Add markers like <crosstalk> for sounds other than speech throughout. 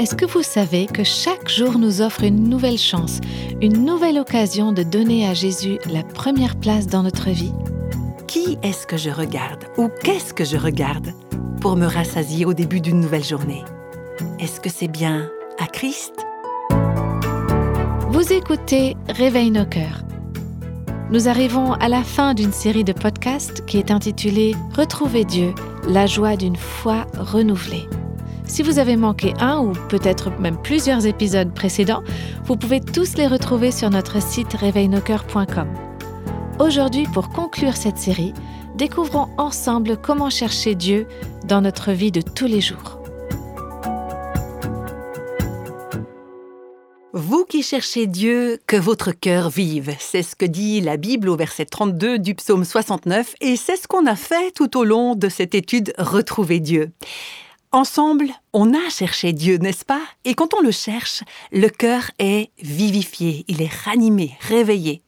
Est-ce que vous savez que chaque jour nous offre une nouvelle chance, une nouvelle occasion de donner à Jésus la première place dans notre vie? Qui est-ce que je regarde ou qu'est-ce que je regarde pour me rassasier au début d'une nouvelle journée? Est-ce que c'est bien à Christ? Vous écoutez Réveille nos cœurs. Nous arrivons à la fin d'une série de podcasts qui est intitulée Retrouver Dieu, la joie d'une foi renouvelée. Si vous avez manqué un ou peut-être même plusieurs épisodes précédents, vous pouvez tous les retrouver sur notre site réveilnocoeur.com. Aujourd'hui, pour conclure cette série, découvrons ensemble comment chercher Dieu dans notre vie de tous les jours. Vous qui cherchez Dieu, que votre cœur vive. C'est ce que dit la Bible au verset 32 du psaume 69 et c'est ce qu'on a fait tout au long de cette étude Retrouver Dieu. Ensemble, on a cherché Dieu, n'est-ce pas? Et quand on le cherche, le cœur est vivifié, il est ranimé, réveillé.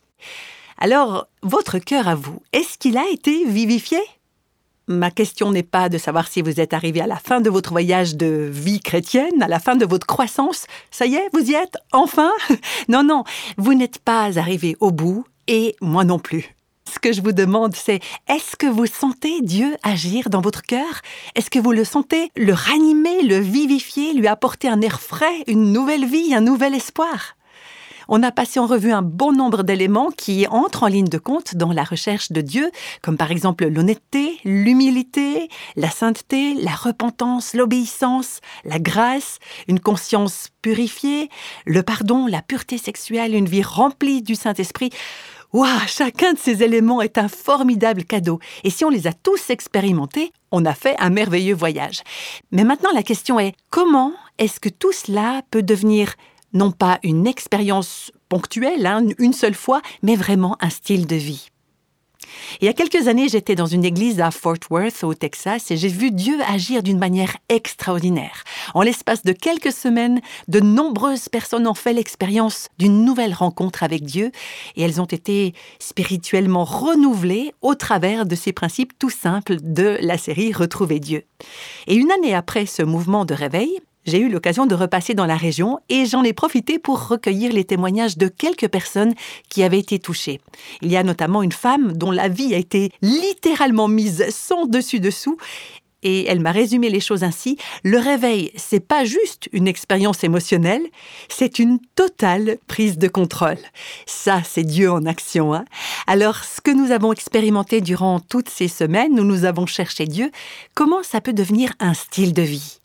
Alors, votre cœur à vous, est-ce qu'il a été vivifié? Ma question n'est pas de savoir si vous êtes arrivé à la fin de votre voyage de vie chrétienne, à la fin de votre croissance. Ça y est, vous y êtes Enfin? <laughs> Non, non, vous n'êtes pas arrivé au bout, et moi non plus. Ce que je vous demande, c'est est-ce que vous sentez Dieu agir dans votre cœur? Est-ce que vous le sentez le ranimer, le vivifier, lui apporter un air frais, une nouvelle vie, un nouvel espoir? On a passé en revue un bon nombre d'éléments qui entrent en ligne de compte dans la recherche de Dieu, comme par exemple l'honnêteté, l'humilité, la sainteté, la repentance, l'obéissance, la grâce, une conscience purifiée, le pardon, la pureté sexuelle, une vie remplie du Saint-Esprit. Waouh, chacun de ces éléments est un formidable cadeau. Et si on les a tous expérimentés, on a fait un merveilleux voyage. Mais maintenant, la question est, comment est-ce que tout cela peut devenir non pas une expérience ponctuelle, hein, une seule fois, mais vraiment un style de vie? Il y a quelques années, j'étais dans une église à Fort Worth, au Texas, et j'ai vu Dieu agir d'une manière extraordinaire. En l'espace de quelques semaines, de nombreuses personnes ont fait l'expérience d'une nouvelle rencontre avec Dieu, et elles ont été spirituellement renouvelées au travers de ces principes tout simples de la série Retrouver Dieu. Et une année après ce mouvement de réveil, j'ai eu l'occasion de repasser dans la région et j'en ai profité pour recueillir les témoignages de quelques personnes qui avaient été touchées. Il y a notamment une femme dont la vie a été littéralement mise sans dessus-dessous et elle m'a résumé les choses ainsi le réveil, c'est pas juste une expérience émotionnelle, c'est une totale prise de contrôle. Ça, c'est Dieu en action. Hein Alors, ce que nous avons expérimenté durant toutes ces semaines où nous avons cherché Dieu, comment ça peut devenir un style de vie?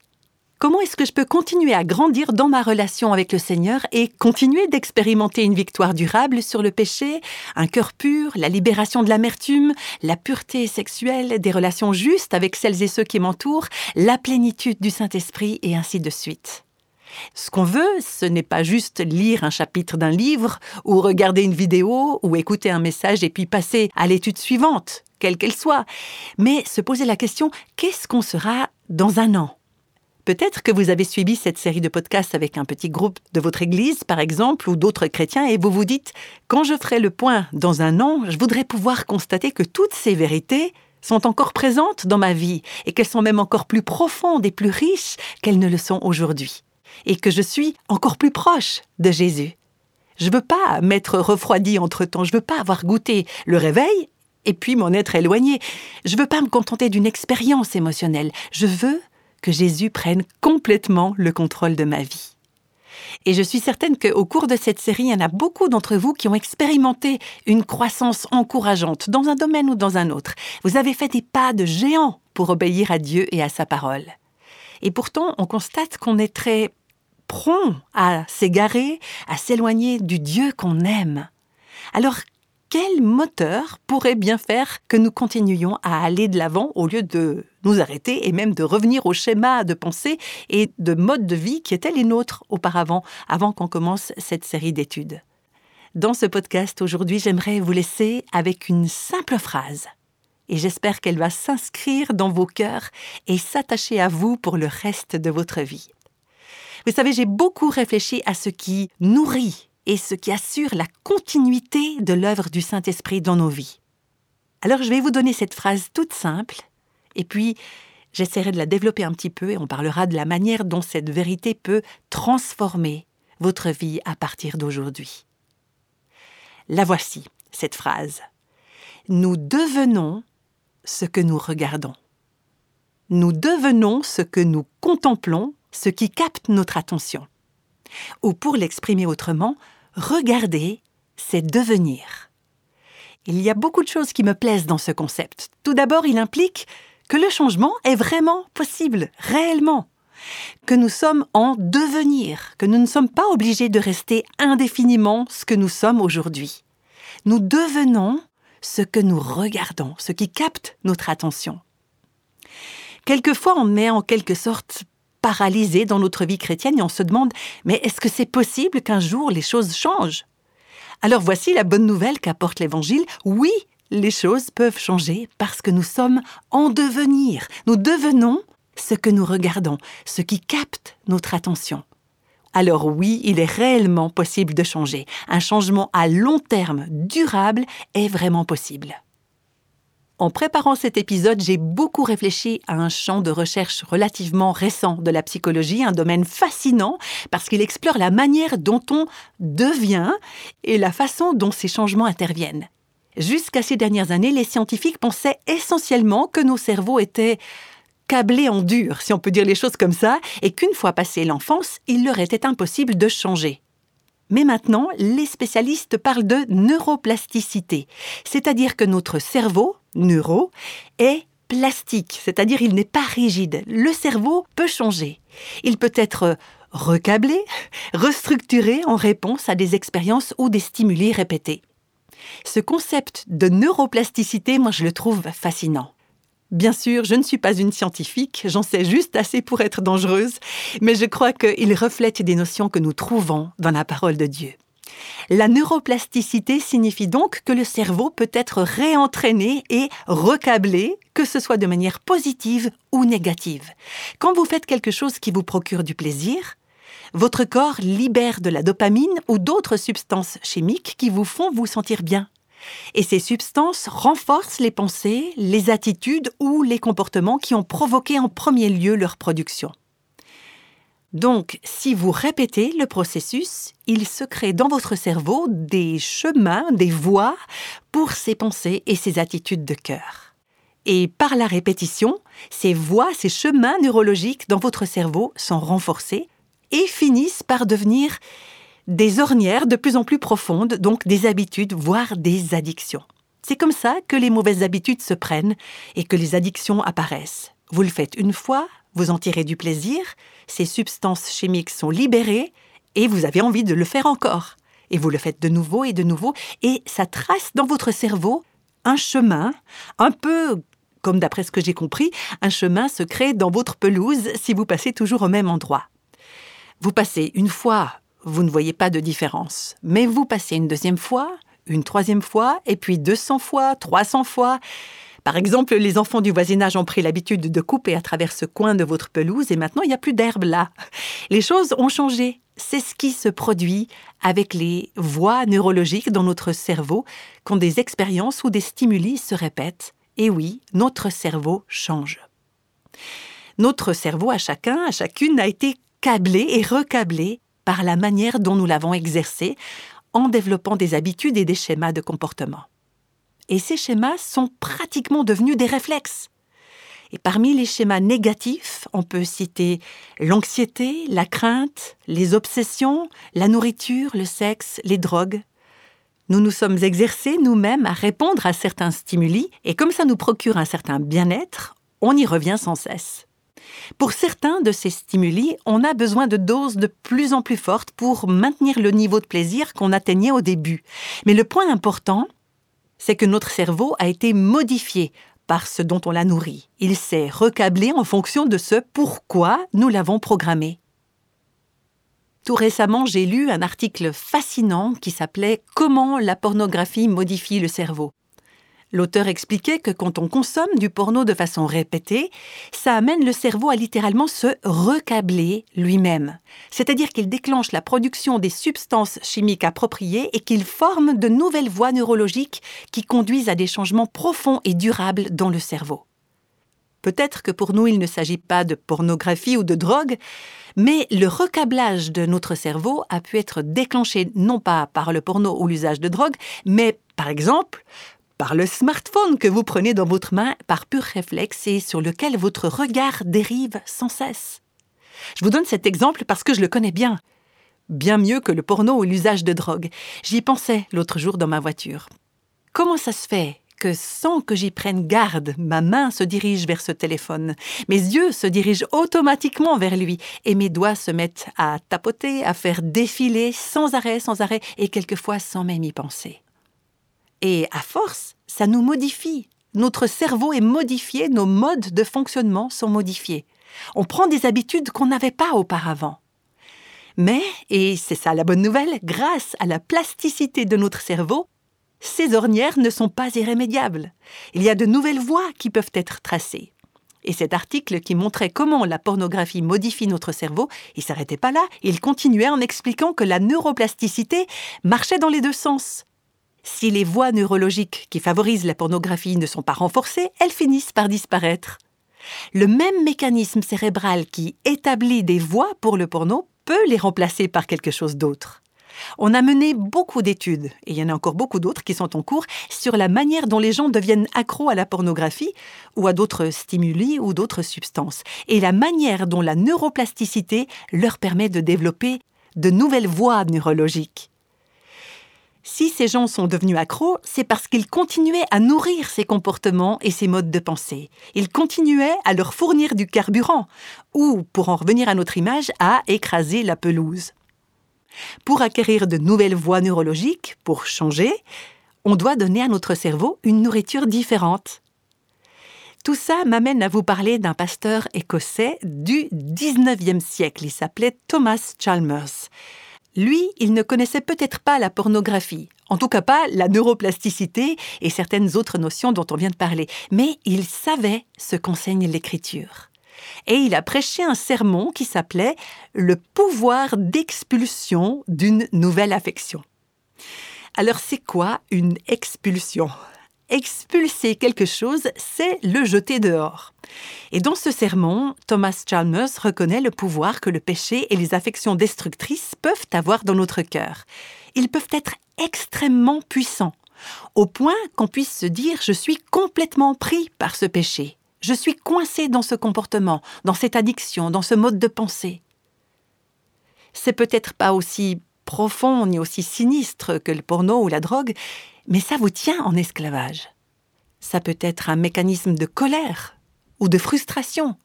Comment est-ce que je peux continuer à grandir dans ma relation avec le Seigneur et continuer d'expérimenter une victoire durable sur le péché, un cœur pur, la libération de l'amertume, la pureté sexuelle, des relations justes avec celles et ceux qui m'entourent, la plénitude du Saint-Esprit et ainsi de suite? Ce qu'on veut, ce n'est pas juste lire un chapitre d'un livre ou regarder une vidéo ou écouter un message et puis passer à l'étude suivante, quelle qu'elle soit, mais se poser la question qu'est-ce qu'on sera dans un an? Peut-être que vous avez suivi cette série de podcasts avec un petit groupe de votre église, par exemple, ou d'autres chrétiens, et vous vous dites, quand je ferai le point dans un an, je voudrais pouvoir constater que toutes ces vérités sont encore présentes dans ma vie, et qu'elles sont même encore plus profondes et plus riches qu'elles ne le sont aujourd'hui, et que je suis encore plus proche de Jésus. Je veux pas m'être refroidi entre-temps, je veux pas avoir goûté le réveil et puis m'en être éloigné. Je veux pas me contenter d'une expérience émotionnelle, je veux que Jésus prenne complètement le contrôle de ma vie. Et je suis certaine qu'au cours de cette série, il y en a beaucoup d'entre vous qui ont expérimenté une croissance encourageante dans un domaine ou dans un autre. Vous avez fait des pas de géant pour obéir à Dieu et à sa parole. Et pourtant, on constate qu'on est très prompt à s'égarer, à s'éloigner du Dieu qu'on aime. Alors, quel moteur pourrait bien faire que nous continuions à aller de l'avant au lieu de nous arrêter et même de revenir au schéma de pensée et de mode de vie qui étaient les nôtres auparavant, avant qu'on commence cette série d'études. Dans ce podcast aujourd'hui, j'aimerais vous laisser avec une simple phrase. Et j'espère qu'elle va s'inscrire dans vos cœurs et s'attacher à vous pour le reste de votre vie. Vous savez, j'ai beaucoup réfléchi à ce qui nourrit et ce qui assure la continuité de l'œuvre du Saint-Esprit dans nos vies. Alors je vais vous donner cette phrase toute simple, et puis J'essaierai de la développer un petit peu et on parlera de la manière dont cette vérité peut transformer votre vie à partir d'aujourd'hui. La voici, cette phrase. Nous devenons ce que nous regardons. Nous devenons ce que nous contemplons, ce qui capte notre attention. Ou pour l'exprimer autrement, regarder, c'est devenir. Il y a beaucoup de choses qui me plaisent dans ce concept. Tout d'abord, il implique que le changement est vraiment possible, réellement, que nous sommes en devenir, que nous ne sommes pas obligés de rester indéfiniment ce que nous sommes aujourd'hui. Nous devenons ce que nous regardons, ce qui capte notre attention. Quelquefois, on est en quelque sorte paralysé dans notre vie chrétienne et on se demande mais est-ce que c'est possible qu'un jour les choses changent? Alors voici la bonne nouvelle qu'apporte l'Évangile. Oui, les choses peuvent changer parce que nous sommes en devenir. Nous devenons ce que nous regardons, ce qui capte notre attention. Alors oui, il est réellement possible de changer. Un changement à long terme, durable, est vraiment possible. En préparant cet épisode, j'ai beaucoup réfléchi à un champ de recherche relativement récent de la psychologie, un domaine fascinant parce qu'il explore la manière dont on devient et la façon dont ces changements interviennent. Jusqu'à ces dernières années, les scientifiques pensaient essentiellement que nos cerveaux étaient câblés en dur, si on peut dire les choses comme ça, et qu'une fois passée l'enfance, il leur était impossible de changer. Mais maintenant, les spécialistes parlent de neuroplasticité, c'est-à-dire que notre cerveau, neuro, est plastique, c'est-à-dire il n'est pas rigide. Le cerveau peut changer. Il peut être recablé, <laughs> restructuré en réponse à des expériences ou des stimuli répétés. Ce concept de neuroplasticité, moi je le trouve fascinant. Bien sûr, je ne suis pas une scientifique, j'en sais juste assez pour être dangereuse, mais je crois qu'il reflète des notions que nous trouvons dans la parole de Dieu. La neuroplasticité signifie donc que le cerveau peut être réentraîné et recablé, que ce soit de manière positive ou négative. Quand vous faites quelque chose qui vous procure du plaisir, votre corps libère de la dopamine ou d'autres substances chimiques qui vous font vous sentir bien. Et ces substances renforcent les pensées, les attitudes ou les comportements qui ont provoqué en premier lieu leur production. Donc, si vous répétez le processus, il se crée dans votre cerveau des chemins, des voies pour ces pensées et ces attitudes de cœur. Et par la répétition, ces voies, ces chemins neurologiques dans votre cerveau sont renforcés et finissent par devenir des ornières de plus en plus profondes, donc des habitudes, voire des addictions. C'est comme ça que les mauvaises habitudes se prennent et que les addictions apparaissent. Vous le faites une fois, vous en tirez du plaisir, ces substances chimiques sont libérées et vous avez envie de le faire encore. Et vous le faites de nouveau et de nouveau et ça trace dans votre cerveau un chemin, un peu comme d'après ce que j'ai compris, un chemin se crée dans votre pelouse si vous passez toujours au même endroit. Vous passez une fois vous ne voyez pas de différence. Mais vous passez une deuxième fois, une troisième fois, et puis 200 fois, 300 fois. Par exemple, les enfants du voisinage ont pris l'habitude de couper à travers ce coin de votre pelouse et maintenant il n'y a plus d'herbe là. Les choses ont changé. C'est ce qui se produit avec les voies neurologiques dans notre cerveau quand des expériences ou des stimuli se répètent. Et oui, notre cerveau change. Notre cerveau à chacun, à chacune, a été câblé et recablé par la manière dont nous l'avons exercé en développant des habitudes et des schémas de comportement. Et ces schémas sont pratiquement devenus des réflexes. Et parmi les schémas négatifs, on peut citer l'anxiété, la crainte, les obsessions, la nourriture, le sexe, les drogues. Nous nous sommes exercés nous-mêmes à répondre à certains stimuli, et comme ça nous procure un certain bien-être, on y revient sans cesse. Pour certains de ces stimuli, on a besoin de doses de plus en plus fortes pour maintenir le niveau de plaisir qu'on atteignait au début. Mais le point important, c'est que notre cerveau a été modifié par ce dont on l'a nourri. Il s'est recablé en fonction de ce pourquoi nous l'avons programmé. Tout récemment, j'ai lu un article fascinant qui s'appelait Comment la pornographie modifie le cerveau. L'auteur expliquait que quand on consomme du porno de façon répétée, ça amène le cerveau à littéralement se recabler lui-même. C'est-à-dire qu'il déclenche la production des substances chimiques appropriées et qu'il forme de nouvelles voies neurologiques qui conduisent à des changements profonds et durables dans le cerveau. Peut-être que pour nous, il ne s'agit pas de pornographie ou de drogue, mais le recablage de notre cerveau a pu être déclenché non pas par le porno ou l'usage de drogue, mais par exemple par le smartphone que vous prenez dans votre main par pur réflexe et sur lequel votre regard dérive sans cesse. Je vous donne cet exemple parce que je le connais bien. Bien mieux que le porno ou l'usage de drogue. J'y pensais l'autre jour dans ma voiture. Comment ça se fait que sans que j'y prenne garde, ma main se dirige vers ce téléphone, mes yeux se dirigent automatiquement vers lui, et mes doigts se mettent à tapoter, à faire défiler sans arrêt, sans arrêt, et quelquefois sans même y penser. Et à force, ça nous modifie. Notre cerveau est modifié, nos modes de fonctionnement sont modifiés. On prend des habitudes qu'on n'avait pas auparavant. Mais, et c'est ça la bonne nouvelle, grâce à la plasticité de notre cerveau, ces ornières ne sont pas irrémédiables. Il y a de nouvelles voies qui peuvent être tracées. Et cet article qui montrait comment la pornographie modifie notre cerveau, il s'arrêtait pas là, il continuait en expliquant que la neuroplasticité marchait dans les deux sens. Si les voies neurologiques qui favorisent la pornographie ne sont pas renforcées, elles finissent par disparaître. Le même mécanisme cérébral qui établit des voies pour le porno peut les remplacer par quelque chose d'autre. On a mené beaucoup d'études, et il y en a encore beaucoup d'autres qui sont en cours, sur la manière dont les gens deviennent accros à la pornographie ou à d'autres stimuli ou d'autres substances, et la manière dont la neuroplasticité leur permet de développer de nouvelles voies neurologiques. Si ces gens sont devenus accros, c'est parce qu'ils continuaient à nourrir ces comportements et ces modes de pensée. Ils continuaient à leur fournir du carburant, ou, pour en revenir à notre image, à écraser la pelouse. Pour acquérir de nouvelles voies neurologiques, pour changer, on doit donner à notre cerveau une nourriture différente. Tout ça m'amène à vous parler d'un pasteur écossais du 19e siècle. Il s'appelait Thomas Chalmers. Lui, il ne connaissait peut-être pas la pornographie, en tout cas pas la neuroplasticité et certaines autres notions dont on vient de parler, mais il savait ce qu'enseigne l'écriture. Et il a prêché un sermon qui s'appelait Le pouvoir d'expulsion d'une nouvelle affection. Alors c'est quoi une expulsion? Expulser quelque chose, c'est le jeter dehors. Et dans ce sermon, Thomas Chalmers reconnaît le pouvoir que le péché et les affections destructrices peuvent avoir dans notre cœur. Ils peuvent être extrêmement puissants, au point qu'on puisse se dire je suis complètement pris par ce péché. Je suis coincé dans ce comportement, dans cette addiction, dans ce mode de pensée. C'est peut-être pas aussi profond ni aussi sinistre que le porno ou la drogue, mais ça vous tient en esclavage. Ça peut être un mécanisme de colère ou de frustration.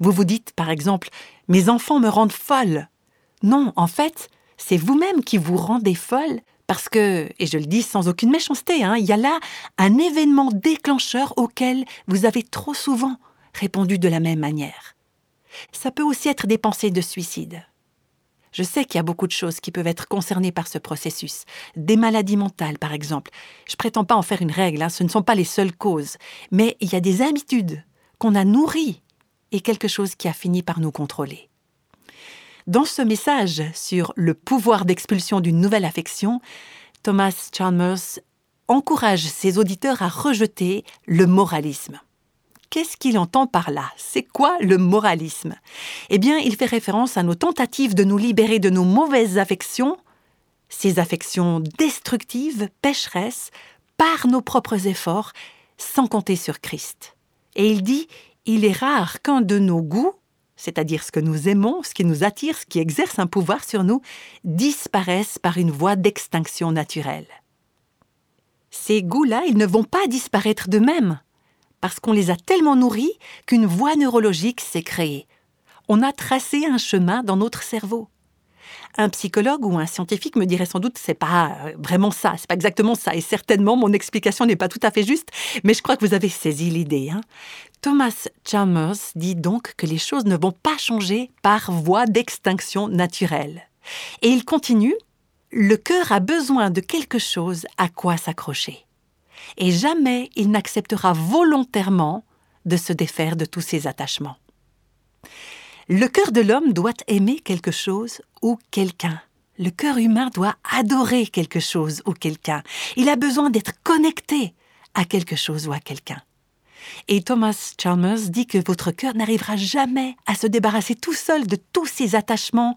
Vous vous dites, par exemple, Mes enfants me rendent folle. Non, en fait, c'est vous-même qui vous rendez folle parce que, et je le dis sans aucune méchanceté, hein, il y a là un événement déclencheur auquel vous avez trop souvent répondu de la même manière. Ça peut aussi être des pensées de suicide. Je sais qu'il y a beaucoup de choses qui peuvent être concernées par ce processus. Des maladies mentales, par exemple. Je prétends pas en faire une règle, hein, ce ne sont pas les seules causes. Mais il y a des habitudes qu'on a nourries et quelque chose qui a fini par nous contrôler. Dans ce message sur le pouvoir d'expulsion d'une nouvelle affection, Thomas Chalmers encourage ses auditeurs à rejeter le moralisme. Qu'est-ce qu'il entend par là? C'est quoi le moralisme? Eh bien, il fait référence à nos tentatives de nous libérer de nos mauvaises affections, ces affections destructives, pécheresses, par nos propres efforts, sans compter sur Christ. Et il dit, il est rare qu'un de nos goûts c'est-à-dire ce que nous aimons, ce qui nous attire, ce qui exerce un pouvoir sur nous, disparaissent par une voie d'extinction naturelle. Ces goûts-là, ils ne vont pas disparaître d'eux-mêmes, parce qu'on les a tellement nourris qu'une voie neurologique s'est créée. On a tracé un chemin dans notre cerveau. Un psychologue ou un scientifique me dirait sans doute c'est pas euh, vraiment ça, c'est pas exactement ça, et certainement mon explication n'est pas tout à fait juste, mais je crois que vous avez saisi l'idée. Hein. Thomas Chalmers dit donc que les choses ne vont pas changer par voie d'extinction naturelle. Et il continue Le cœur a besoin de quelque chose à quoi s'accrocher. Et jamais il n'acceptera volontairement de se défaire de tous ses attachements. Le cœur de l'homme doit aimer quelque chose ou quelqu'un. Le cœur humain doit adorer quelque chose ou quelqu'un. Il a besoin d'être connecté à quelque chose ou à quelqu'un. Et Thomas Chalmers dit que votre cœur n'arrivera jamais à se débarrasser tout seul de tous ces attachements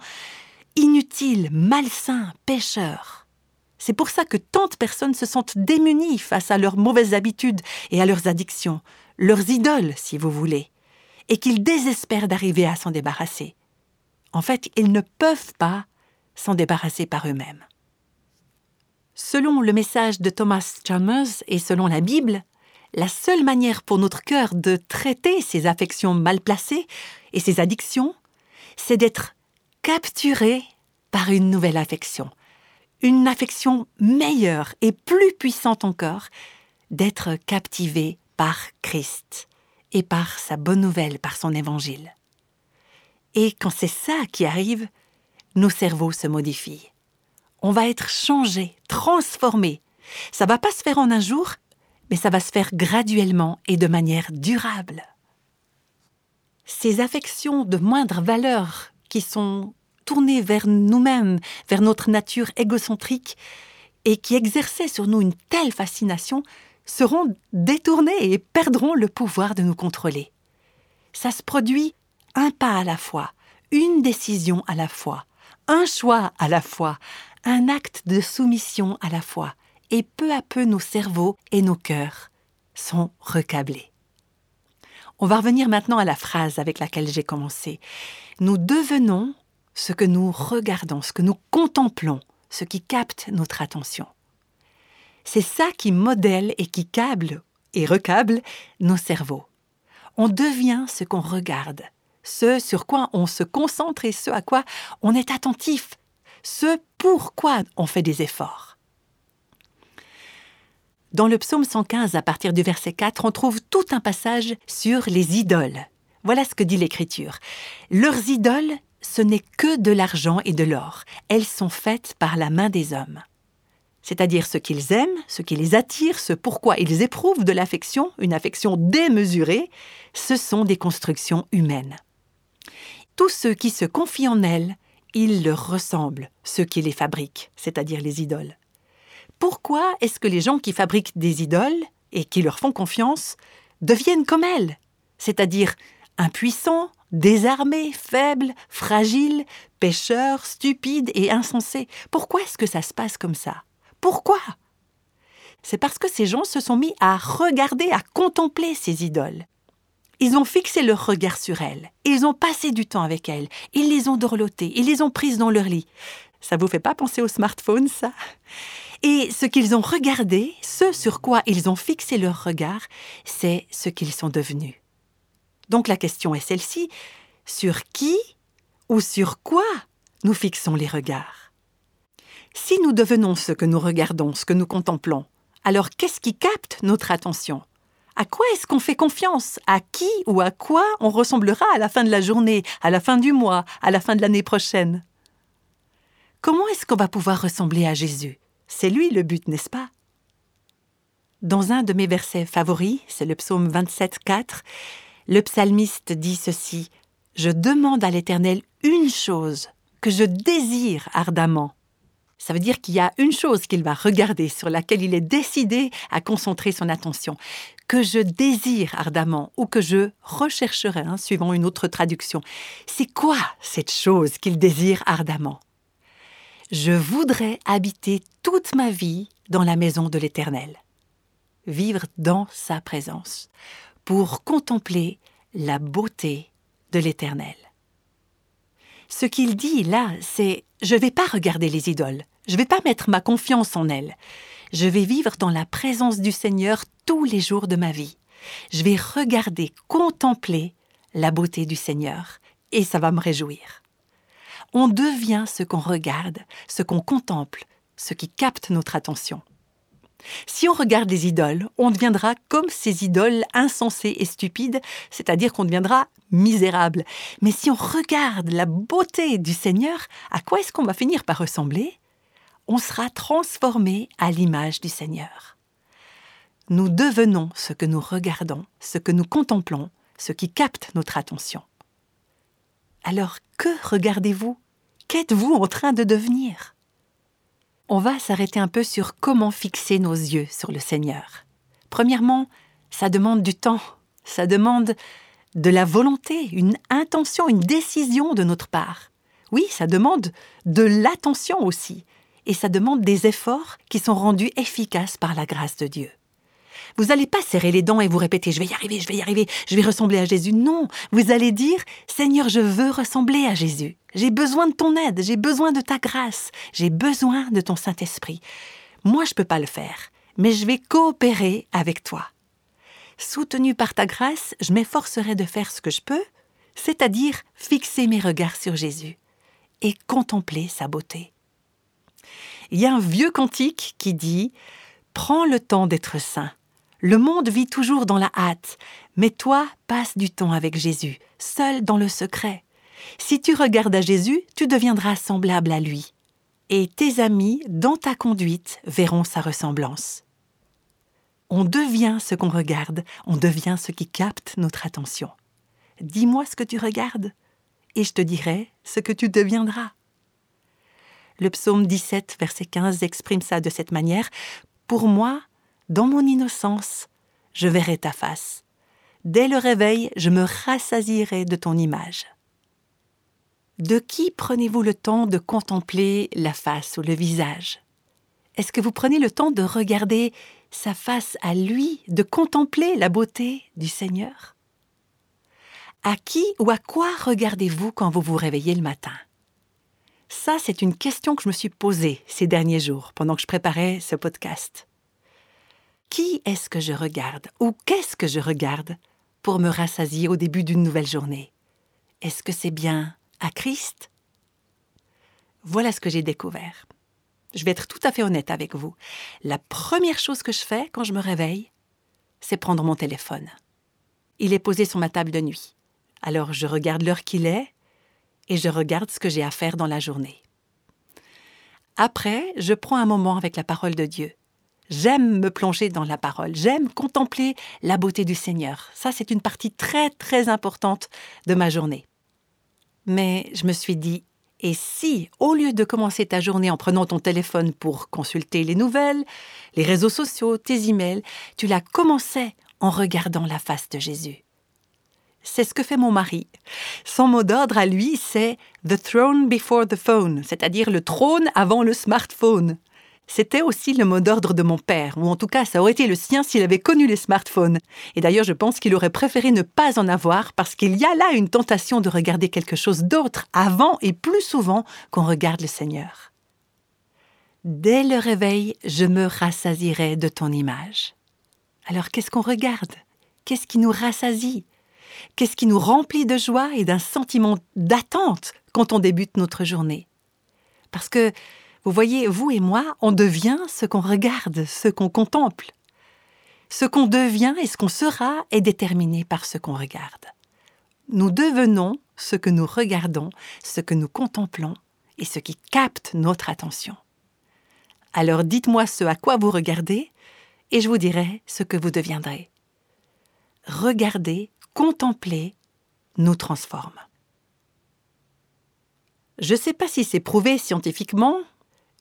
inutiles, malsains, pécheurs. C'est pour ça que tant de personnes se sentent démunies face à leurs mauvaises habitudes et à leurs addictions, leurs idoles, si vous voulez, et qu'ils désespèrent d'arriver à s'en débarrasser. En fait, ils ne peuvent pas s'en débarrasser par eux-mêmes. Selon le message de Thomas Chalmers et selon la Bible, la seule manière pour notre cœur de traiter ses affections mal placées et ses addictions, c'est d'être capturé par une nouvelle affection, une affection meilleure et plus puissante encore, d'être captivé par Christ et par sa bonne nouvelle, par son évangile. Et quand c'est ça qui arrive, nos cerveaux se modifient. On va être changé, transformé. Ça va pas se faire en un jour, mais ça va se faire graduellement et de manière durable. Ces affections de moindre valeur qui sont tournées vers nous-mêmes, vers notre nature égocentrique, et qui exerçaient sur nous une telle fascination, seront détournées et perdront le pouvoir de nous contrôler. Ça se produit un pas à la fois, une décision à la fois, un choix à la fois, un acte de soumission à la fois, et peu à peu nos cerveaux et nos cœurs sont recablés. On va revenir maintenant à la phrase avec laquelle j'ai commencé. Nous devenons ce que nous regardons, ce que nous contemplons, ce qui capte notre attention. C'est ça qui modèle et qui câble et recable nos cerveaux. On devient ce qu'on regarde, ce sur quoi on se concentre et ce à quoi on est attentif, ce pourquoi on fait des efforts. Dans le psaume 115, à partir du verset 4, on trouve tout un passage sur les idoles. Voilà ce que dit l'Écriture. Leurs idoles, ce n'est que de l'argent et de l'or. Elles sont faites par la main des hommes. C'est-à-dire ce qu'ils aiment, ce qui les attire, ce pourquoi ils éprouvent de l'affection, une affection démesurée, ce sont des constructions humaines tous ceux qui se confient en elles, ils leur ressemblent, ceux qui les fabriquent, c'est-à-dire les idoles. Pourquoi est-ce que les gens qui fabriquent des idoles et qui leur font confiance deviennent comme elles, c'est-à-dire impuissants, désarmés, faibles, fragiles, pécheurs, stupides et insensés Pourquoi est-ce que ça se passe comme ça? Pourquoi? C'est parce que ces gens se sont mis à regarder, à contempler ces idoles. Ils ont fixé leur regard sur elles, ils ont passé du temps avec elles, ils les ont dorlotées, ils les ont prises dans leur lit. Ça vous fait pas penser au smartphone, ça? Et ce qu'ils ont regardé, ce sur quoi ils ont fixé leur regard, c'est ce qu'ils sont devenus. Donc la question est celle-ci, sur qui ou sur quoi nous fixons les regards? Si nous devenons ce que nous regardons, ce que nous contemplons, alors qu'est-ce qui capte notre attention? À quoi est-ce qu'on fait confiance? À qui ou à quoi on ressemblera à la fin de la journée, à la fin du mois, à la fin de l'année prochaine? Comment est-ce qu'on va pouvoir ressembler à Jésus? C'est lui le but, n'est-ce pas? Dans un de mes versets favoris, c'est le psaume 27, 4, le psalmiste dit ceci Je demande à l'Éternel une chose que je désire ardemment ça veut dire qu'il y a une chose qu'il va regarder, sur laquelle il est décidé à concentrer son attention, que je désire ardemment ou que je rechercherai, hein, suivant une autre traduction. C'est quoi cette chose qu'il désire ardemment? Je voudrais habiter toute ma vie dans la maison de l'Éternel, vivre dans sa présence, pour contempler la beauté de l'Éternel. Ce qu'il dit là, c'est je ne vais pas regarder les idoles, je ne vais pas mettre ma confiance en elles. Je vais vivre dans la présence du Seigneur tous les jours de ma vie. Je vais regarder, contempler la beauté du Seigneur, et ça va me réjouir. On devient ce qu'on regarde, ce qu'on contemple, ce qui capte notre attention. Si on regarde les idoles, on deviendra comme ces idoles insensées et stupides, c'est-à-dire qu'on deviendra misérable. Mais si on regarde la beauté du Seigneur, à quoi est-ce qu'on va finir par ressembler? On sera transformé à l'image du Seigneur. Nous devenons ce que nous regardons, ce que nous contemplons, ce qui capte notre attention. Alors que regardez-vous? Qu'êtes-vous en train de devenir? On va s'arrêter un peu sur comment fixer nos yeux sur le Seigneur. Premièrement, Ça demande du temps, ça demande de la volonté, une intention, une décision de notre part. Oui, ça demande de l'attention aussi, et ça demande des efforts qui sont rendus efficaces par la grâce de Dieu. Vous n'allez pas serrer les dents et vous répéter Je vais y arriver, je vais y arriver, je vais ressembler à Jésus. Non, vous allez dire Seigneur, je veux ressembler à Jésus. J'ai besoin de ton aide, j'ai besoin de ta grâce, j'ai besoin de ton Saint-Esprit. Moi, je ne peux pas le faire, mais je vais coopérer avec toi. Soutenu par ta grâce, je m'efforcerai de faire ce que je peux, c'est-à-dire fixer mes regards sur Jésus et contempler sa beauté. Il y a un vieux cantique qui dit Prends le temps d'être saint. Le monde vit toujours dans la hâte, mais toi passe du temps avec Jésus, seul dans le secret. Si tu regardes à Jésus, tu deviendras semblable à lui. Et tes amis, dans ta conduite, verront sa ressemblance. On devient ce qu'on regarde, on devient ce qui capte notre attention. Dis-moi ce que tu regardes, et je te dirai ce que tu deviendras. Le psaume 17, verset 15 exprime ça de cette manière. Pour moi, dans mon innocence, je verrai ta face. Dès le réveil, je me rassasierai de ton image. De qui prenez-vous le temps de contempler la face ou le visage? Est-ce que vous prenez le temps de regarder sa face à lui, de contempler la beauté du Seigneur? À qui ou à quoi regardez-vous quand vous vous réveillez le matin? Ça, c'est une question que je me suis posée ces derniers jours pendant que je préparais ce podcast. Qui est-ce que je regarde ou qu'est-ce que je regarde pour me rassasier au début d'une nouvelle journée? Est-ce que c'est bien à Christ? Voilà ce que j'ai découvert. Je vais être tout à fait honnête avec vous. La première chose que je fais quand je me réveille, c'est prendre mon téléphone. Il est posé sur ma table de nuit. Alors je regarde l'heure qu'il est et je regarde ce que j'ai à faire dans la journée. Après, je prends un moment avec la parole de Dieu. J'aime me plonger dans la parole, j'aime contempler la beauté du Seigneur. Ça, c'est une partie très très importante de ma journée. Mais je me suis dit, et si, au lieu de commencer ta journée en prenant ton téléphone pour consulter les nouvelles, les réseaux sociaux, tes emails, tu la commençais en regardant la face de Jésus? C'est ce que fait mon mari. Son mot d'ordre à lui, c'est The throne before the phone, c'est-à-dire le trône avant le smartphone. C'était aussi le mot d'ordre de mon père, ou en tout cas ça aurait été le sien s'il avait connu les smartphones. Et d'ailleurs je pense qu'il aurait préféré ne pas en avoir parce qu'il y a là une tentation de regarder quelque chose d'autre avant et plus souvent qu'on regarde le Seigneur. Dès le réveil, je me rassasierai de ton image. Alors qu'est-ce qu'on regarde? Qu'est-ce qui nous rassasie? Qu'est-ce qui nous remplit de joie et d'un sentiment d'attente quand on débute notre journée? Parce que vous voyez, vous et moi, on devient ce qu'on regarde, ce qu'on contemple. Ce qu'on devient et ce qu'on sera est déterminé par ce qu'on regarde. Nous devenons ce que nous regardons, ce que nous contemplons et ce qui capte notre attention. Alors dites-moi ce à quoi vous regardez et je vous dirai ce que vous deviendrez. Regarder, contempler, nous transforme. Je ne sais pas si c'est prouvé scientifiquement,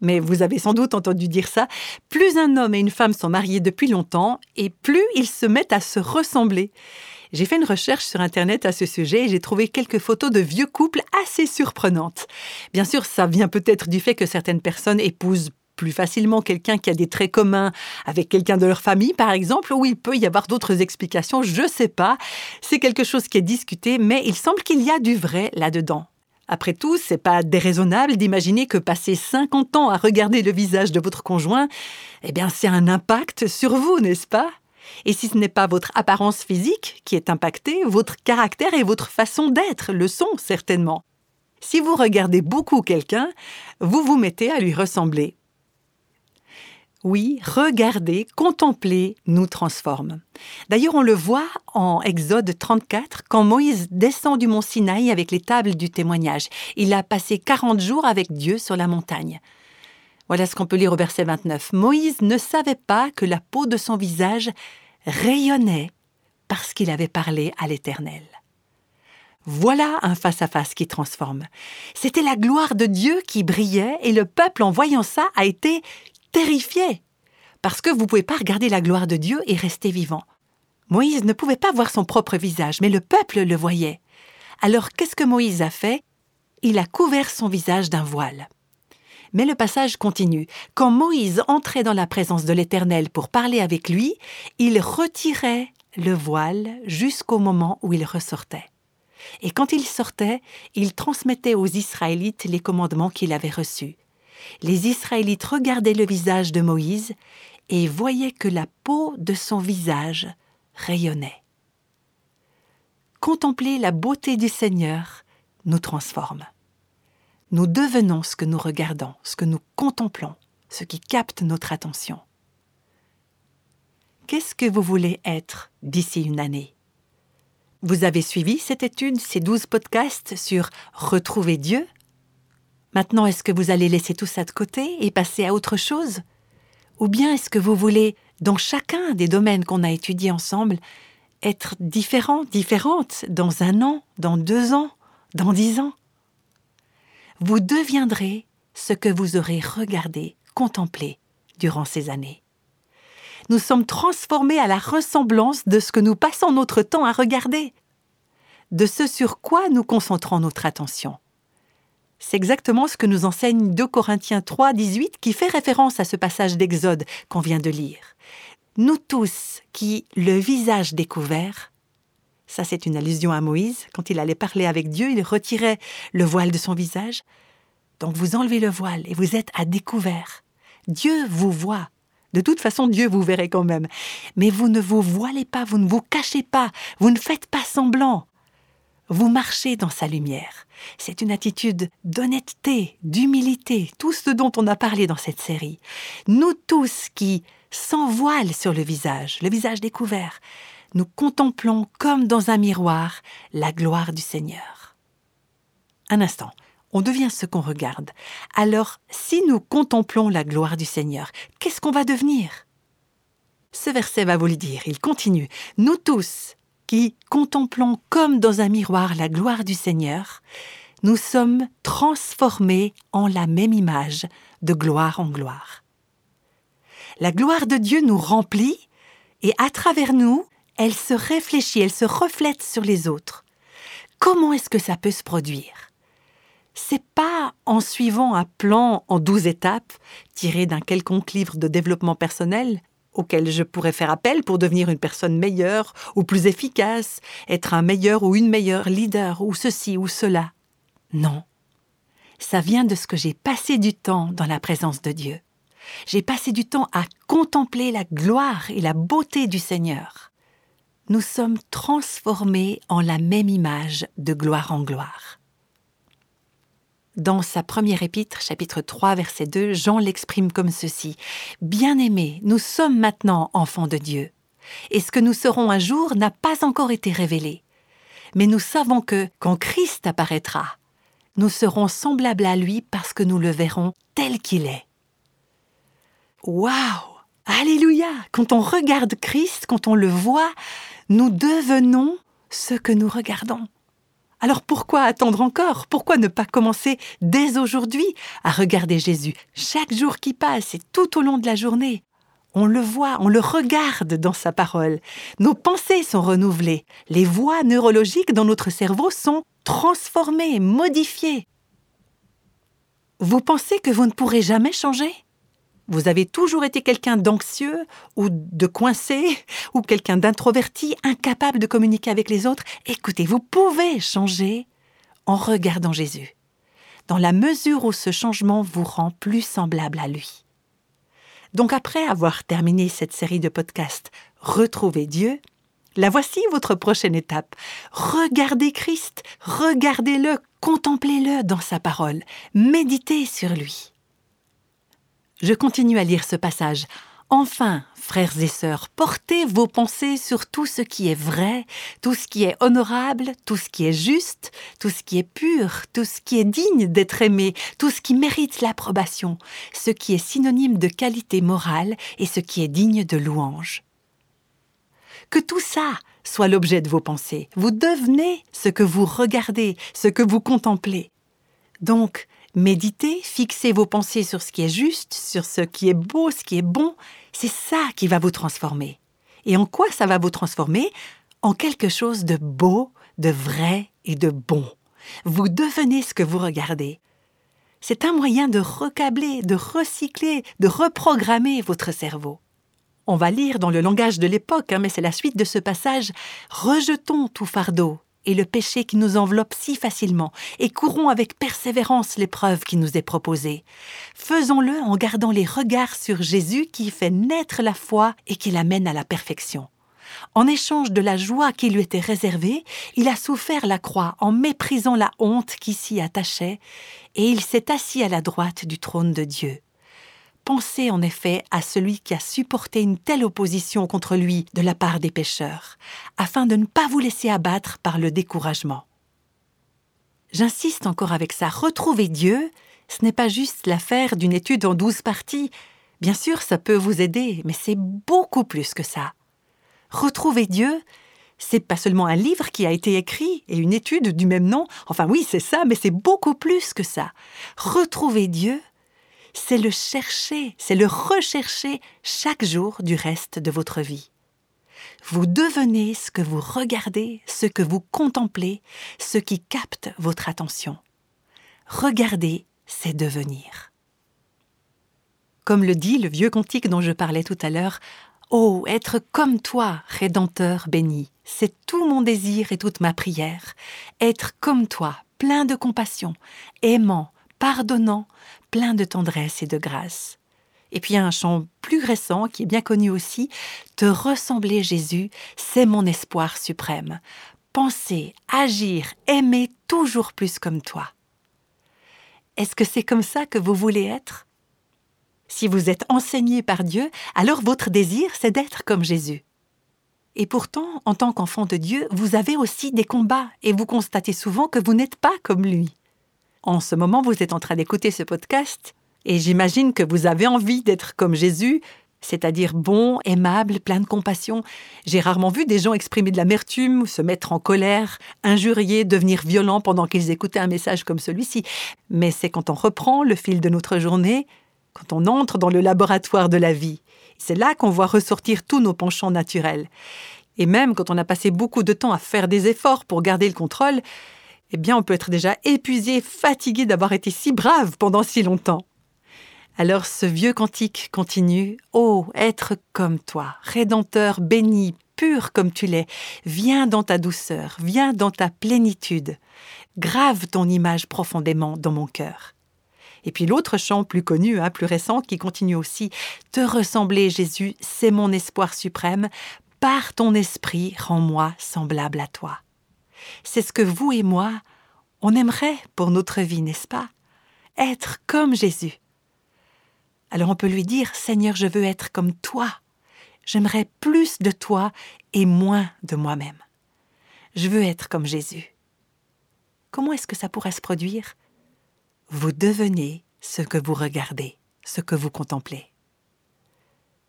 mais vous avez sans doute entendu dire ça, plus un homme et une femme sont mariés depuis longtemps, et plus ils se mettent à se ressembler. J'ai fait une recherche sur Internet à ce sujet et j'ai trouvé quelques photos de vieux couples assez surprenantes. Bien sûr, ça vient peut-être du fait que certaines personnes épousent plus facilement quelqu'un qui a des traits communs avec quelqu'un de leur famille, par exemple, ou il peut y avoir d'autres explications, je ne sais pas. C'est quelque chose qui est discuté, mais il semble qu'il y a du vrai là-dedans. Après tout, c'est pas déraisonnable d'imaginer que passer 50 ans à regarder le visage de votre conjoint, eh bien, c'est un impact sur vous, n'est-ce pas? Et si ce n'est pas votre apparence physique qui est impactée, votre caractère et votre façon d'être le sont certainement. Si vous regardez beaucoup quelqu'un, vous vous mettez à lui ressembler. Oui, regarder, contempler nous transforme. D'ailleurs, on le voit en Exode 34, quand Moïse descend du mont Sinaï avec les tables du témoignage. Il a passé 40 jours avec Dieu sur la montagne. Voilà ce qu'on peut lire au verset 29. Moïse ne savait pas que la peau de son visage rayonnait parce qu'il avait parlé à l'Éternel. Voilà un face-à-face qui transforme. C'était la gloire de Dieu qui brillait et le peuple, en voyant ça, a été terrifié, parce que vous ne pouvez pas regarder la gloire de Dieu et rester vivant. Moïse ne pouvait pas voir son propre visage, mais le peuple le voyait. Alors qu'est-ce que Moïse a fait? Il a couvert son visage d'un voile. Mais le passage continue. Quand Moïse entrait dans la présence de l'Éternel pour parler avec lui, il retirait le voile jusqu'au moment où il ressortait. Et quand il sortait, il transmettait aux Israélites les commandements qu'il avait reçus. Les Israélites regardaient le visage de Moïse et voyaient que la peau de son visage rayonnait. Contempler la beauté du Seigneur nous transforme. Nous devenons ce que nous regardons, ce que nous contemplons, ce qui capte notre attention. Qu'est-ce que vous voulez être d'ici une année? Vous avez suivi cette étude, ces douze podcasts sur Retrouver Dieu Maintenant, est-ce que vous allez laisser tout ça de côté et passer à autre chose? Ou bien est-ce que vous voulez, dans chacun des domaines qu'on a étudiés ensemble, être différent, différente dans un an, dans deux ans, dans dix ans? Vous deviendrez ce que vous aurez regardé, contemplé durant ces années. Nous sommes transformés à la ressemblance de ce que nous passons notre temps à regarder, de ce sur quoi nous concentrons notre attention. C'est exactement ce que nous enseigne 2 Corinthiens 3, 18, qui fait référence à ce passage d'Exode qu'on vient de lire. Nous tous qui, le visage découvert, ça c'est une allusion à Moïse, quand il allait parler avec Dieu, il retirait le voile de son visage. Donc vous enlevez le voile et vous êtes à découvert. Dieu vous voit, de toute façon, Dieu vous verrait quand même. Mais vous ne vous voilez pas, vous ne vous cachez pas, vous ne faites pas semblant. Vous marchez dans sa lumière. C'est une attitude d'honnêteté, d'humilité, tout ce dont on a parlé dans cette série. Nous tous qui, sans voile sur le visage, le visage découvert, nous contemplons comme dans un miroir la gloire du Seigneur. Un instant, on devient ce qu'on regarde. Alors, si nous contemplons la gloire du Seigneur, qu'est-ce qu'on va devenir? Ce verset va vous le dire, il continue. Nous tous, qui contemplons comme dans un miroir la gloire du Seigneur, nous sommes transformés en la même image, de gloire en gloire. La gloire de Dieu nous remplit et à travers nous, elle se réfléchit, elle se reflète sur les autres. Comment est-ce que ça peut se produire? C'est pas en suivant un plan en douze étapes tiré d'un quelconque livre de développement personnel auquel je pourrais faire appel pour devenir une personne meilleure ou plus efficace, être un meilleur ou une meilleure leader ou ceci ou cela. Non. Ça vient de ce que j'ai passé du temps dans la présence de Dieu. J'ai passé du temps à contempler la gloire et la beauté du Seigneur. Nous sommes transformés en la même image de gloire en gloire. Dans sa première épître, chapitre 3, verset 2, Jean l'exprime comme ceci. Bien-aimés, nous sommes maintenant enfants de Dieu. Et ce que nous serons un jour n'a pas encore été révélé. Mais nous savons que, quand Christ apparaîtra, nous serons semblables à lui parce que nous le verrons tel qu'il est. Waouh Alléluia Quand on regarde Christ, quand on le voit, nous devenons ce que nous regardons. Alors pourquoi attendre encore? Pourquoi ne pas commencer dès aujourd'hui à regarder Jésus chaque jour qui passe et tout au long de la journée? On le voit, on le regarde dans sa parole. Nos pensées sont renouvelées. Les voies neurologiques dans notre cerveau sont transformées, modifiées. Vous pensez que vous ne pourrez jamais changer? Vous avez toujours été quelqu'un d'anxieux ou de coincé <laughs> ou quelqu'un d'introverti, incapable de communiquer avec les autres. Écoutez, vous pouvez changer en regardant Jésus, dans la mesure où ce changement vous rend plus semblable à lui. Donc après avoir terminé cette série de podcasts Retrouvez Dieu, la voici votre prochaine étape. Regardez Christ, regardez-le, contemplez-le dans sa parole, méditez sur lui. Je continue à lire ce passage. Enfin, frères et sœurs, portez vos pensées sur tout ce qui est vrai, tout ce qui est honorable, tout ce qui est juste, tout ce qui est pur, tout ce qui est digne d'être aimé, tout ce qui mérite l'approbation, ce qui est synonyme de qualité morale et ce qui est digne de louange. Que tout ça soit l'objet de vos pensées. Vous devenez ce que vous regardez, ce que vous contemplez. Donc, Méditez, fixez vos pensées sur ce qui est juste, sur ce qui est beau, ce qui est bon, c'est ça qui va vous transformer. Et en quoi ça va vous transformer? En quelque chose de beau, de vrai et de bon. Vous devenez ce que vous regardez. C'est un moyen de recabler, de recycler, de reprogrammer votre cerveau. On va lire dans le langage de l'époque, hein, mais c'est la suite de ce passage. Rejetons tout fardeau et le péché qui nous enveloppe si facilement, et courons avec persévérance l'épreuve qui nous est proposée. Faisons-le en gardant les regards sur Jésus qui fait naître la foi et qui l'amène à la perfection. En échange de la joie qui lui était réservée, il a souffert la croix en méprisant la honte qui s'y attachait, et il s'est assis à la droite du trône de Dieu. Pensez en effet à celui qui a supporté une telle opposition contre lui de la part des pécheurs, afin de ne pas vous laisser abattre par le découragement. J'insiste encore avec ça, retrouver Dieu, ce n'est pas juste l'affaire d'une étude en douze parties. Bien sûr, ça peut vous aider, mais c'est beaucoup plus que ça. Retrouver Dieu, c'est pas seulement un livre qui a été écrit et une étude du même nom. Enfin oui, c'est ça, mais c'est beaucoup plus que ça. Retrouver Dieu, c'est le chercher, c'est le rechercher chaque jour du reste de votre vie. Vous devenez ce que vous regardez, ce que vous contemplez, ce qui capte votre attention. Regarder, c'est devenir. Comme le dit le vieux cantique dont je parlais tout à l'heure, Oh, être comme toi, Rédempteur béni, c'est tout mon désir et toute ma prière. Être comme toi, plein de compassion, aimant, pardonnant, plein de tendresse et de grâce. Et puis un chant plus récent qui est bien connu aussi, Te ressembler Jésus, c'est mon espoir suprême. Penser, agir, aimer toujours plus comme toi. Est-ce que c'est comme ça que vous voulez être? Si vous êtes enseigné par Dieu, alors votre désir, c'est d'être comme Jésus. Et pourtant, en tant qu'enfant de Dieu, vous avez aussi des combats et vous constatez souvent que vous n'êtes pas comme lui. En ce moment, vous êtes en train d'écouter ce podcast et j'imagine que vous avez envie d'être comme Jésus, c'est-à-dire bon, aimable, plein de compassion. J'ai rarement vu des gens exprimer de l'amertume, se mettre en colère, injurier, devenir violents pendant qu'ils écoutaient un message comme celui-ci. Mais c'est quand on reprend le fil de notre journée quand on entre dans le laboratoire de la vie. C'est là qu'on voit ressortir tous nos penchants naturels. Et même quand on a passé beaucoup de temps à faire des efforts pour garder le contrôle, eh bien on peut être déjà épuisé, fatigué d'avoir été si brave pendant si longtemps. Alors ce vieux cantique continue Ô oh, être comme toi, rédempteur béni, pur comme tu l'es, viens dans ta douceur, viens dans ta plénitude. Grave ton image profondément dans mon cœur. Et puis l'autre chant plus connu, hein, plus récent, qui continue aussi Te ressembler, Jésus, c'est mon espoir suprême. Par ton esprit, rends-moi semblable à toi. C'est ce que vous et moi, on aimerait pour notre vie, n'est-ce pas? Être comme Jésus. Alors on peut lui dire Seigneur, je veux être comme toi. J'aimerais plus de toi et moins de moi-même. Je veux être comme Jésus. Comment est-ce que ça pourrait se produire? Vous devenez ce que vous regardez, ce que vous contemplez.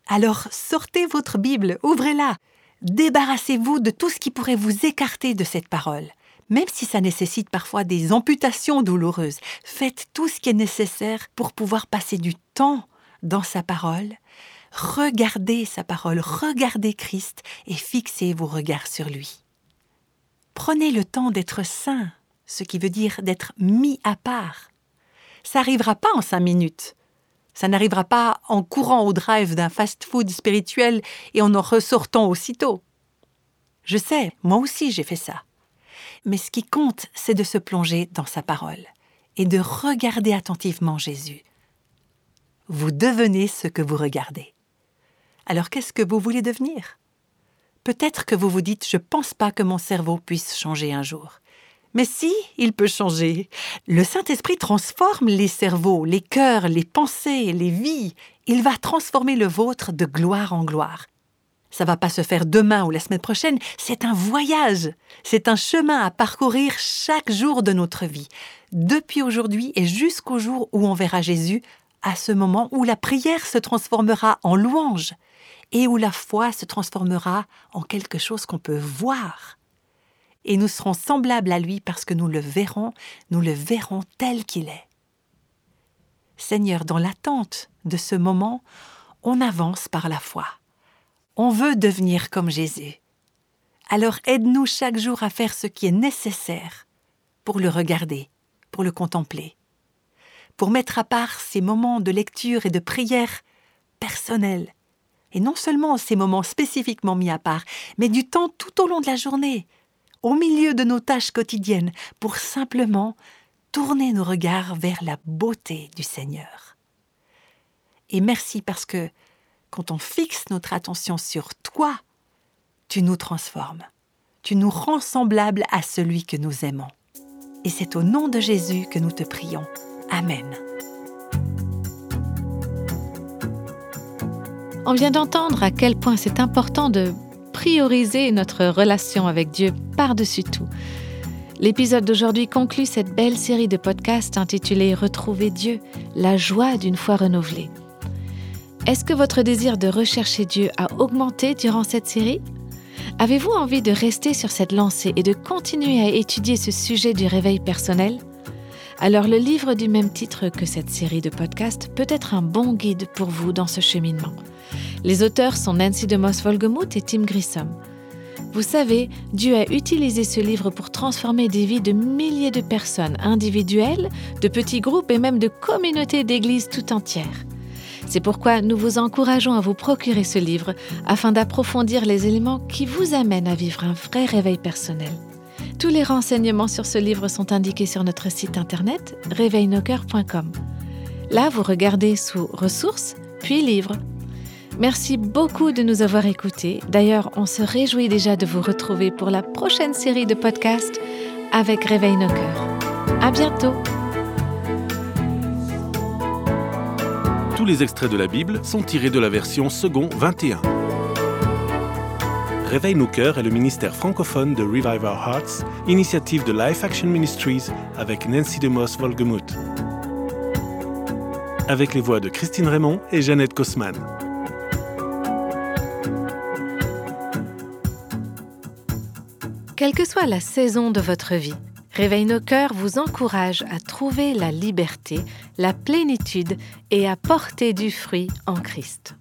Alors sortez votre Bible, ouvrez-la, débarrassez-vous de tout ce qui pourrait vous écarter de cette parole. Même si ça nécessite parfois des amputations douloureuses, faites tout ce qui est nécessaire pour pouvoir passer du temps dans sa parole. Regardez sa parole, regardez Christ et fixez vos regards sur lui. Prenez le temps d'être saint, ce qui veut dire d'être mis à part ça n'arrivera pas en cinq minutes. Ça n'arrivera pas en courant au drive d'un fast-food spirituel et en en ressortant aussitôt. Je sais, moi aussi j'ai fait ça. Mais ce qui compte, c'est de se plonger dans sa parole et de regarder attentivement Jésus. Vous devenez ce que vous regardez. Alors qu'est-ce que vous voulez devenir? Peut-être que vous vous dites Je pense pas que mon cerveau puisse changer un jour. Mais si, il peut changer. Le Saint-Esprit transforme les cerveaux, les cœurs, les pensées, les vies. Il va transformer le vôtre de gloire en gloire. Ça va pas se faire demain ou la semaine prochaine, c'est un voyage. C'est un chemin à parcourir chaque jour de notre vie, depuis aujourd'hui et jusqu'au jour où on verra Jésus, à ce moment où la prière se transformera en louange et où la foi se transformera en quelque chose qu'on peut voir et nous serons semblables à lui parce que nous le verrons, nous le verrons tel qu'il est. Seigneur, dans l'attente de ce moment, on avance par la foi. On veut devenir comme Jésus. Alors aide-nous chaque jour à faire ce qui est nécessaire pour le regarder, pour le contempler, pour mettre à part ces moments de lecture et de prière personnels, et non seulement ces moments spécifiquement mis à part, mais du temps tout au long de la journée, au milieu de nos tâches quotidiennes, pour simplement tourner nos regards vers la beauté du Seigneur. Et merci parce que quand on fixe notre attention sur toi, tu nous transformes, tu nous rends semblables à celui que nous aimons. Et c'est au nom de Jésus que nous te prions. Amen. On vient d'entendre à quel point c'est important de prioriser notre relation avec Dieu par-dessus tout. L'épisode d'aujourd'hui conclut cette belle série de podcasts intitulée Retrouver Dieu, la joie d'une foi renouvelée. Est-ce que votre désir de rechercher Dieu a augmenté durant cette série? Avez-vous envie de rester sur cette lancée et de continuer à étudier ce sujet du réveil personnel? Alors le livre du même titre que cette série de podcasts peut être un bon guide pour vous dans ce cheminement. Les auteurs sont Nancy DeMoss Volgemuth et Tim Grissom. Vous savez, Dieu a utilisé ce livre pour transformer des vies de milliers de personnes individuelles, de petits groupes et même de communautés d'églises tout entières. C'est pourquoi nous vous encourageons à vous procurer ce livre afin d'approfondir les éléments qui vous amènent à vivre un vrai réveil personnel. Tous les renseignements sur ce livre sont indiqués sur notre site internet réveilnocoeur.com. Là, vous regardez sous Ressources, puis Livres. Merci beaucoup de nous avoir écoutés. D'ailleurs, on se réjouit déjà de vous retrouver pour la prochaine série de podcasts avec Réveil nos cœurs. À bientôt! Tous les extraits de la Bible sont tirés de la version second 21. Réveille nos cœurs est le ministère francophone de Revive Our Hearts, initiative de Life Action Ministries avec Nancy DeMoss Volgemuth. Avec les voix de Christine Raymond et Jeannette Kosman. Quelle que soit la saison de votre vie, Réveille nos cœurs vous encourage à trouver la liberté, la plénitude et à porter du fruit en Christ.